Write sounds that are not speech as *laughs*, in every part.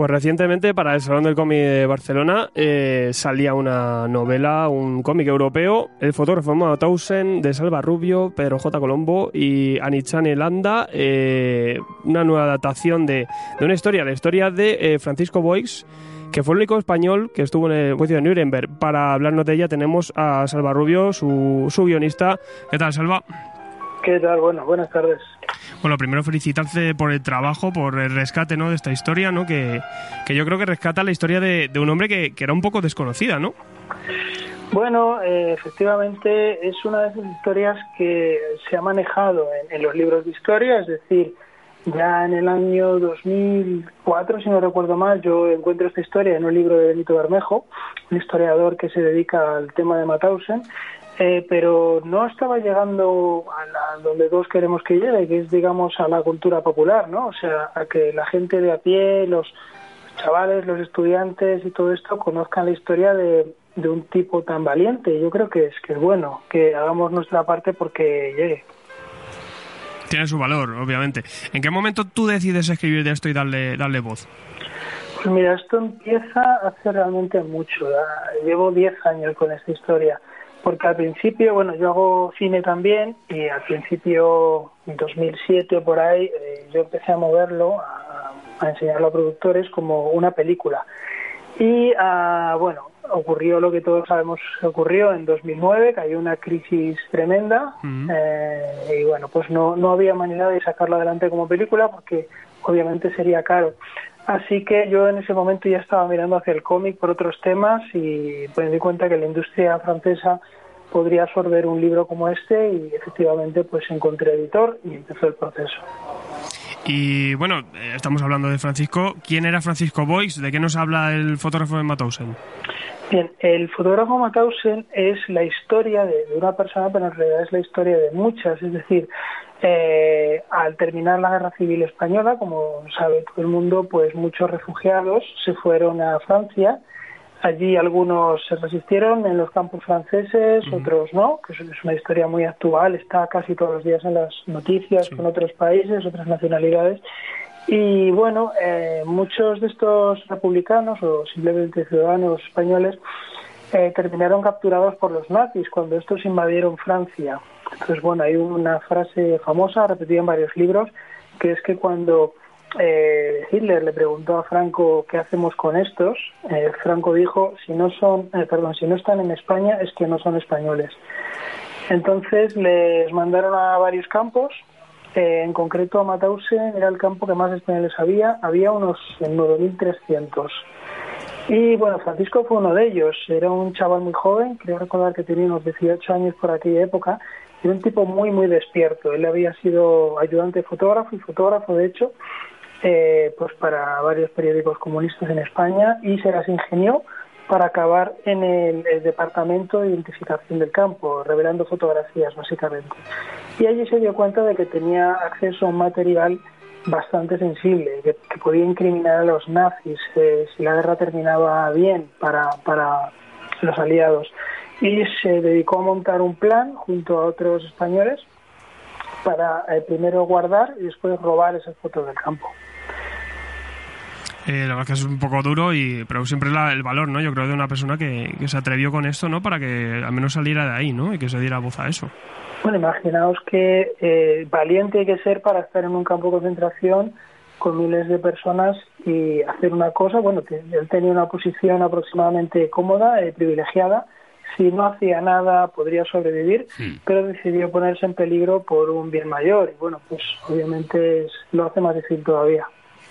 Pues recientemente para el Salón del Cómic de Barcelona eh, salía una novela, un cómic europeo, El fotógrafo Tausen de Salva Rubio, Pedro J. Colombo y Anichane Landa, eh, una nueva adaptación de, una historia, la historia de eh, Francisco Boix, que fue el único español que estuvo en el juicio de Nuremberg. Para hablarnos de ella tenemos a Salva Rubio, su, su guionista. ¿Qué tal, Salva? ¿Qué tal? Bueno, buenas tardes. Bueno, primero felicitarte por el trabajo, por el rescate ¿no? de esta historia, ¿no? que, que yo creo que rescata la historia de, de un hombre que, que, era un poco desconocida, ¿no? Bueno, eh, efectivamente es una de esas historias que se ha manejado en, los libros de historia, es decir, ya en el año 2004, si no recuerdo mal, yo encuentro esta historia en un libro de Benito Bermejo, un historiador que se dedica al tema de Mauthausen, eh, pero no estaba llegando a la, donde todos queremos que llegue, que es, digamos, a la cultura popular, ¿no? O sea, a que la gente de a pie, los chavales, los estudiantes y todo esto conozcan la historia de, de un tipo tan valiente. Yo creo que es, que es bueno que hagamos nuestra parte porque llegue. Tiene su valor, obviamente. ¿En qué momento tú decides escribir de esto y darle, darle voz? Pues mira, esto empieza hace realmente mucho. Llevo 10 años con esta historia porque al principio, bueno, yo hago cine también y al principio, en 2007 o por ahí, eh, yo empecé a moverlo, a, a, enseñarlo a productores como una película. Y uh, bueno, ocurrió lo que todos sabemos ocurrió en 2009, cayó una crisis tremenda uh -huh. eh, y bueno, pues no, no había manera de sacarlo adelante como película porque obviamente sería caro. Así que yo en ese momento ya estaba mirando hacia el cómic por otros temas y pues me di cuenta que la industria francesa podría absorber un libro como este y efectivamente pues encontré editor y empezó el proceso. Y bueno, estamos hablando de Francisco. ¿Quién era Francisco Boix? ¿De qué nos habla el fotógrafo de Mauthausen? Bien, el fotógrafo Mauthausen es la historia de, de, una persona, pero en realidad es la historia de muchas. Es decir, eh, al terminar la Guerra Civil Española, como sabe todo el mundo, pues muchos refugiados se fueron a Francia. Allí algunos se resistieron en los campos franceses, uh -huh. otros no, que es una historia muy actual, está casi todos los días en las noticias sí. con otros países, otras nacionalidades. Y bueno, eh, muchos de estos republicanos o simplemente ciudadanos españoles eh, terminaron capturados por los nazis cuando estos invadieron Francia. Entonces, bueno, hay una frase famosa, repetida en varios libros, que es que cuando eh, Hitler le preguntó a Franco qué hacemos con estos, eh, Franco dijo, si no son, eh, perdón, si no están en España es que no son españoles. Entonces les mandaron a varios campos, eh, en concreto a Mauthausen era el campo que más españoles había, había unos 9.300. Y bueno, Francisco fue uno de ellos, era un chaval muy joven, creo recordar que tenía unos 18 años por aquella época, era un tipo muy, muy despierto. Él había sido ayudante fotógrafo y fotógrafo, de hecho, eh, pues para varios periódicos comunistas en España y se las ingenió para acabar en el, departamento de identificación del campo, revelando fotografías básicamente. Y allí se dio cuenta de que tenía acceso a un material bastante sensible, que, que podía incriminar a los nazis eh, si la guerra terminaba bien para, para los aliados. Y se dedicó a montar un plan junto a otros españoles para eh, primero guardar y después robar esas fotos del campo. Eh, la verdad que es un poco duro, y pero siempre la, el valor, ¿no? Yo creo de una persona que, que, se atrevió con esto, ¿no? Para que al menos saliera de ahí, ¿no? Y que se diera voz a eso. Bueno, imaginaos que eh, valiente hay que ser para estar en un campo de concentración con miles de personas y hacer una cosa, bueno, que él tenía una posición aproximadamente cómoda, eh, privilegiada, si no hacía nada podría sobrevivir, sí. pero decidió ponerse en peligro por un bien mayor y bueno, pues obviamente es, lo hace más difícil todavía.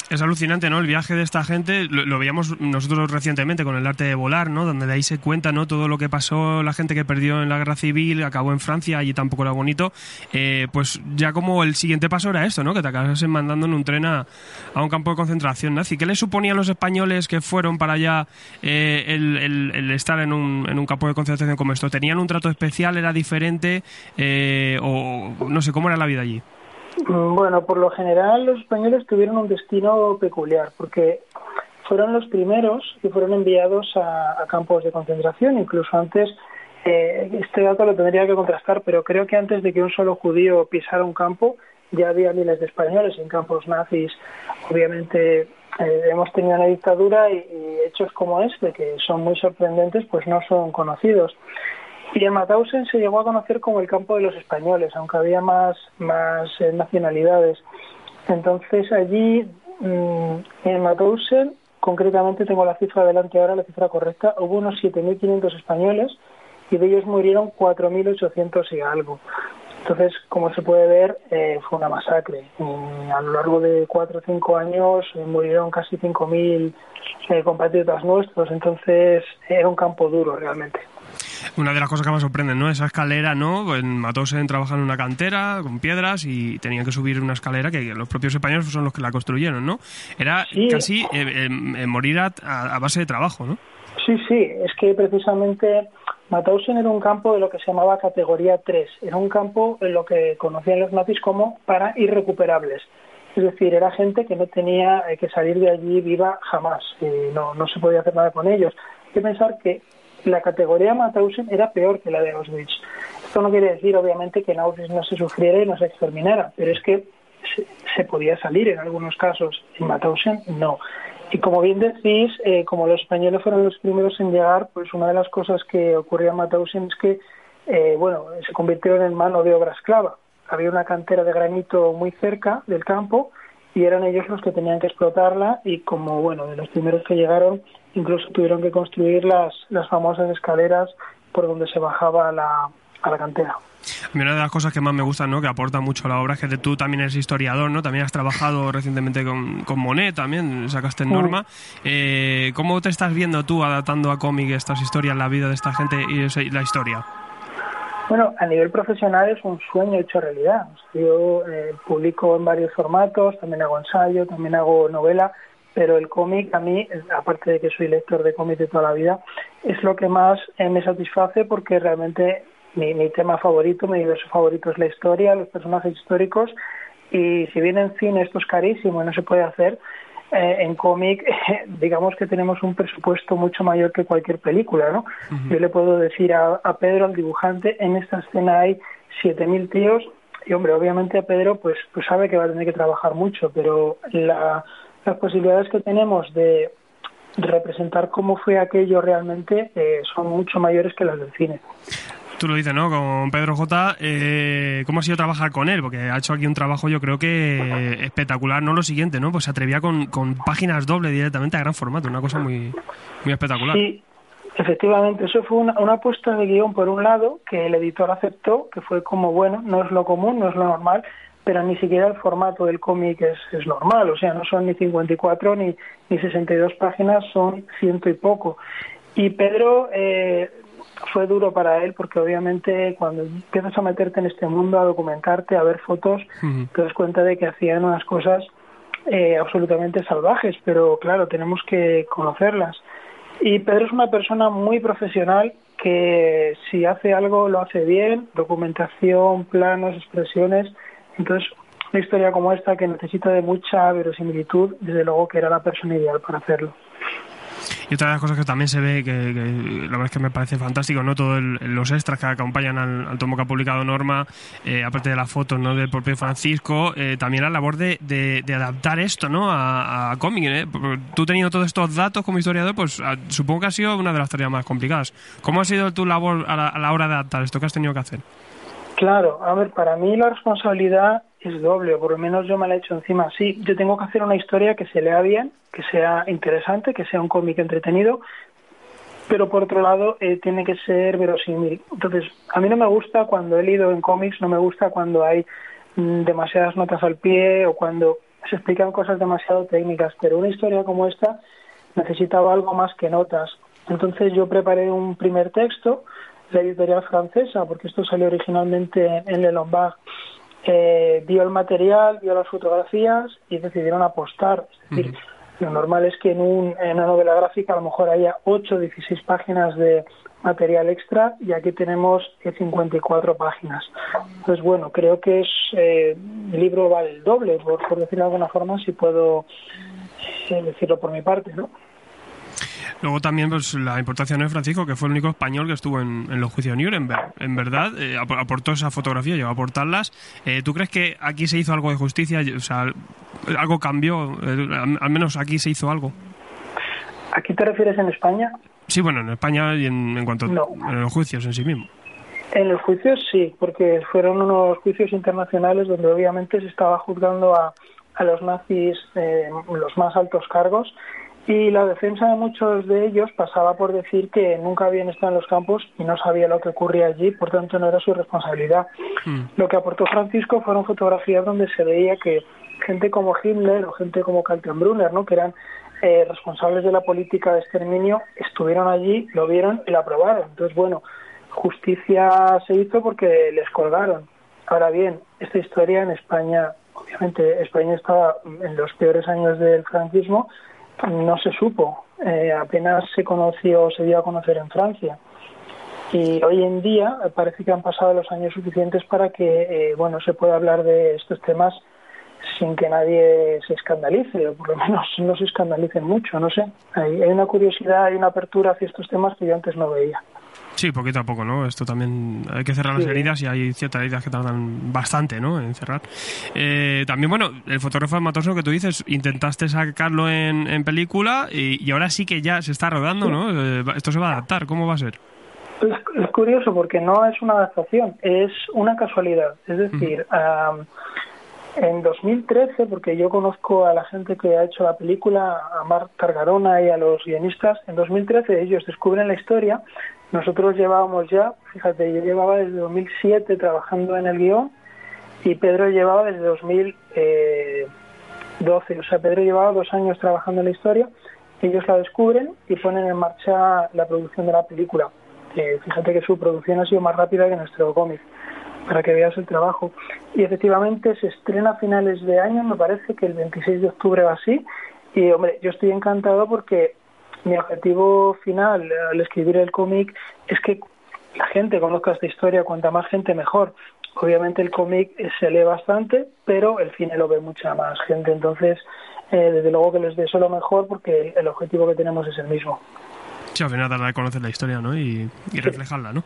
Es alucinante, ¿no? El viaje de esta gente, lo, veíamos nosotros recientemente con el arte de volar, ¿no? Donde de ahí se cuenta, ¿no? Todo lo que pasó, la gente que perdió en la guerra civil, acabó en Francia, allí tampoco era bonito. Eh, pues ya como el siguiente paso era esto, ¿no? Que te acabasen mandando en un tren a, un campo de concentración nazi. ¿Qué le suponía a los españoles que fueron para allá eh, el, estar en un, en un campo de concentración como esto? ¿Tenían un trato especial? ¿Era diferente? Eh, o no sé, ¿cómo era la vida allí? Mm, bueno, por lo general los españoles tuvieron un destino peculiar porque fueron los primeros que fueron enviados a, campos de concentración, incluso antes, eh, este dato lo tendría que contrastar, pero creo que antes de que un solo judío pisara un campo, ya había miles de españoles en campos nazis. Obviamente eh, hemos tenido una dictadura y, y, hechos como este, que son muy sorprendentes, pues no son conocidos. Y en Mauthausen se llegó a conocer como el campo de los españoles, aunque había más, más eh, nacionalidades. Entonces allí, mm, en Mauthausen, concretamente tengo la cifra delante ahora, la cifra correcta, hubo unos 7.500 españoles y de ellos murieron 4.800 y algo. Entonces, como se puede ver, eh, fue una masacre. a lo largo de cuatro o cinco años eh, murieron casi 5.000 compatriotas nuestros, entonces era un campo duro realmente. Una de las cosas que más sorprenden, ¿no? Esa escalera, ¿no? En Matosen trabajan en una cantera con piedras y tenían que subir una escalera que los propios españoles son los que la construyeron, ¿no? Era casi eh, morir a, base de trabajo, ¿no? Sí, sí, es que precisamente Mauthausen era un campo de lo que se llamaba categoría 3. Era un campo en lo que conocían los nazis como para irrecuperables. Es decir, era gente que no tenía eh, que salir de allí viva jamás. no, no se podía hacer nada con ellos. Hay que pensar que la categoría Mauthausen era peor que la de Auschwitz. Esto no quiere decir, obviamente, que en Auschwitz no se sufriera y no se exterminara, pero es que se, podía salir en algunos casos. En Mauthausen, no. Y como bien decís, eh, como los españoles fueron los primeros en llegar, pues una de las cosas que ocurría en Mauthausen es que, eh, bueno, se convirtieron en mano de obra esclava. Había una cantera de granito muy cerca del campo y eran ellos los que tenían que explotarla y como, bueno, de los primeros que llegaron, incluso tuvieron que construir las, las famosas escaleras por donde se bajaba a la, a la cantera. una de las cosas que más me gustan, ¿no? que aporta mucho a la obra, es que tú también eres historiador, ¿no? También has trabajado recientemente con, con Monet, también sacaste en Norma. Eh, ¿Cómo te estás viendo tú adaptando a cómic estas historias, la vida de esta gente y la historia? Bueno, a nivel profesional es un sueño hecho realidad. Yo eh, publico en varios formatos, también hago ensayo, también hago novela, pero el cómic a mí, aparte de que soy lector de cómics de toda la vida, es lo que más eh, me satisface porque realmente mi, mi, tema favorito, mi universo favorito es la historia, los personajes históricos y si bien en cine esto es carísimo y no se puede hacer, eh, en cómic *laughs* digamos que tenemos un presupuesto mucho mayor que cualquier película, ¿no? Yo le puedo decir a, a Pedro, al dibujante, en esta escena hay 7.000 tíos y hombre, obviamente Pedro pues, pues sabe que va a tener que trabajar mucho, pero la las posibilidades que tenemos de representar cómo fue aquello realmente eh, son mucho mayores que las del cine. Tú lo dices, ¿no? Con Pedro J. Eh, ¿Cómo ha sido trabajar con él? Porque ha hecho aquí un trabajo, yo creo que espectacular. No lo siguiente, ¿no? Pues se atrevía con, con páginas doble directamente a gran formato, una cosa muy, muy espectacular. Sí, efectivamente. Eso fue una, una apuesta de guion, por un lado, que el editor aceptó, que fue como, bueno, no es lo común, no es lo normal, pero ni siquiera el formato del cómic es, es, normal, o sea, no son ni 54 ni, ni 62 páginas, son ciento y poco. Y Pedro eh, fue duro para él porque obviamente cuando empiezas a meterte en este mundo, a documentarte, a ver fotos, te das cuenta de que hacían unas cosas eh, absolutamente salvajes, pero claro, tenemos que conocerlas. Y Pedro es una persona muy profesional que si hace algo lo hace bien, documentación, planos, expresiones, entonces, una historia como esta que necesita de mucha verosimilitud, desde luego que era la persona ideal para hacerlo. Y otra de las cosas que también se ve, que, la verdad es que me parece fantástico, ¿no? Todos los extras que acompañan al, tomo que ha publicado Norma, eh, aparte de las fotos, ¿no? Del propio Francisco, eh, también la labor de, adaptar esto, ¿no? A, a cómic, ¿eh? Tú teniendo todos estos datos como historiador, pues supongo que ha sido una de las tareas más complicadas. ¿Cómo ha sido tu labor a la, a la hora de adaptar esto que has tenido que hacer? Claro, a ver, para mí la responsabilidad es doble, o por lo menos yo me la he hecho encima. Sí, yo tengo que hacer una historia que se lea bien, que sea interesante, que sea un cómic entretenido, pero por otro lado eh, tiene que ser verosímil. Entonces, a mí no me gusta cuando he leído en cómics, no me gusta cuando hay mm, demasiadas notas al pie o cuando se explican cosas demasiado técnicas, pero una historia como esta necesitaba algo más que notas. Entonces yo preparé un primer texto, la editorial francesa, porque esto salió originalmente en Le Lombard, eh, vio el material, vio las fotografías y decidieron apostar. Es decir, lo normal es que en, un, en una novela gráfica a lo mejor haya 8 o 16 páginas de material extra y aquí tenemos 54 páginas. Entonces, bueno, creo que es eh, el libro vale el doble, por, por decirlo de alguna forma, si puedo eh, decirlo por mi parte, ¿no? Luego también pues, la importación de Francisco, que fue el único español que estuvo en, los juicios de Nuremberg. En verdad, eh, aportó esa fotografía, llegó a aportarlas. Eh, ¿Tú crees que aquí se hizo algo de justicia? O sea, ¿algo cambió? Eh, al menos aquí se hizo algo. ¿A qué te refieres en España? Sí, bueno, en España y en, cuanto a los juicios en sí mismo. En los juicios sí, porque fueron unos juicios internacionales donde obviamente se estaba juzgando a, a los nazis los más altos cargos y la defensa de muchos de ellos pasaba por decir que nunca habían estado en los campos y no sabía lo que ocurría allí, por tanto no era su responsabilidad. Hmm. Lo que aportó Francisco fueron fotografías donde se veía que gente como Himmler o gente como Kaltenbrunner, ¿no? que eran eh, responsables de la política de exterminio, estuvieron allí, lo vieron y la aprobaron. Entonces, bueno, justicia se hizo porque les colgaron. Ahora bien, esta historia en España, obviamente España estaba en los peores años del franquismo, no se supo, eh, apenas se conoció, se dio a conocer en Francia. Y hoy en día parece que han pasado los años suficientes para que, eh, bueno, se pueda hablar de estos temas sin que nadie se escandalice, o por lo menos no se escandalicen mucho, no sé. hay una curiosidad, hay una apertura hacia estos temas que yo antes no veía. Sí, poquito a poco, ¿no? Esto también hay que cerrar las heridas y hay ciertas heridas que tardan bastante, ¿no? En cerrar. Eh, también, bueno, el fotógrafo Matoso que tú dices, intentaste sacarlo en, película y, ahora sí que ya se está rodando, ¿no? Eh, esto se va a adaptar, ¿cómo va a ser? Es, curioso porque no es una adaptación, es una casualidad. Es decir, en 2013, porque yo conozco a la gente que ha hecho la película, a Marc Targarona y a los guionistas, en 2013 ellos descubren la historia nosotros llevábamos ya, fíjate, yo llevaba desde 2007 trabajando en el guion y Pedro llevaba desde 2012, o sea, Pedro llevaba dos años trabajando en la historia, ellos la descubren y ponen en marcha la producción de la película. fíjate que su producción ha sido más rápida que nuestro cómic, para que veas el trabajo. Y efectivamente se estrena a finales de año, me parece que el 26 de octubre va así, y hombre, yo estoy encantado porque mi objetivo final al escribir el cómic es que la gente conozca esta historia, cuanta más gente mejor. Obviamente el cómic se lee bastante, pero el cine lo ve mucha más gente, entonces eh, desde luego que les deseo lo mejor porque el objetivo que tenemos es el mismo. Sí, al final a conocer la historia, ¿no? Y, reflejarla, ¿no?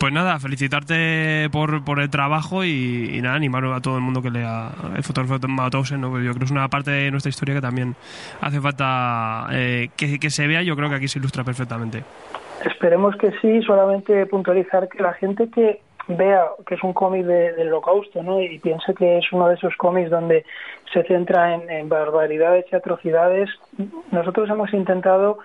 Pues nada, felicitarte por, por el trabajo y, nada, animar a todo el mundo que lea el fotógrafo de Mauthausen, ¿no? Pues yo creo que es una parte de nuestra historia que también hace falta eh, que, que se vea. Yo creo que aquí se ilustra perfectamente. Esperemos que sí, solamente puntualizar que la gente que vea que es un cómic del holocausto ¿no? y piense que es uno de esos cómics donde se centra en, en barbaridades y atrocidades, nosotros hemos intentado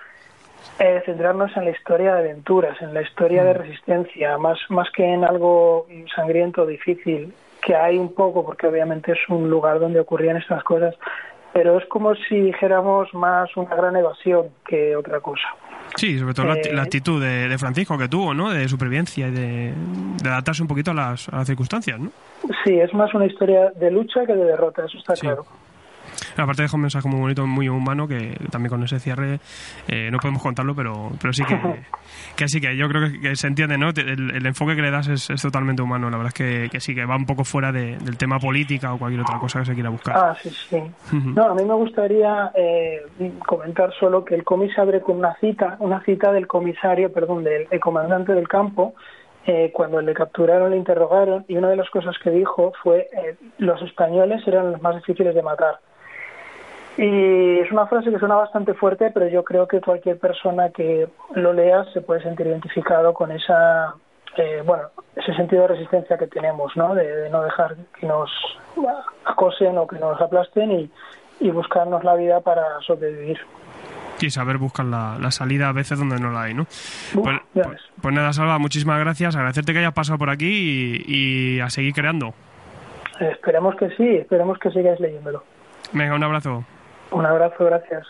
eh, centrarnos en la historia de aventuras, en la historia de mm. resistencia, más, más que en algo sangriento, difícil, que hay un poco, porque obviamente es un lugar donde ocurrían estas cosas, pero es como si dijéramos más una gran evasión que otra cosa. Sí, sobre todo la, eh, actitud de, Francisco que tuvo, ¿no? De supervivencia y de, adaptarse un poquito a las, circunstancias, ¿no? Sí, es más una historia de lucha que de derrota, eso está claro. *laughs* Aparte deja un mensaje muy bonito, muy humano, que también con ese cierre eh, no podemos contarlo, pero, pero sí que, *laughs* que sí que yo creo que, se entiende, ¿no? El, enfoque que le das es, totalmente humano, la verdad es que, sí, que va un poco fuera del tema política o cualquier otra cosa que se quiera buscar. Ah, sí, sí. No, a mí me gustaría eh, comentar solo que el cómic se abre con una cita, una cita del comisario, perdón, del comandante del campo, eh, cuando le capturaron, le interrogaron y una de las cosas que dijo fue los españoles eran los más difíciles de matar. Y es una frase que suena bastante fuerte, pero yo creo que cualquier persona que lo lea se puede sentir identificado con esa, eh, bueno, ese sentido de resistencia que tenemos, ¿no? De, no dejar que nos acosen o que nos aplasten y, buscarnos la vida para sobrevivir. Y saber buscar la, salida a veces donde no la hay, ¿no? Pues, pues, pues, nada, Salva, muchísimas gracias. Agradecerte que hayas pasado por aquí y, y a seguir creando. Esperemos que sí, esperemos que sigáis leyéndolo. Venga, un abrazo. Un abrazo, gracias.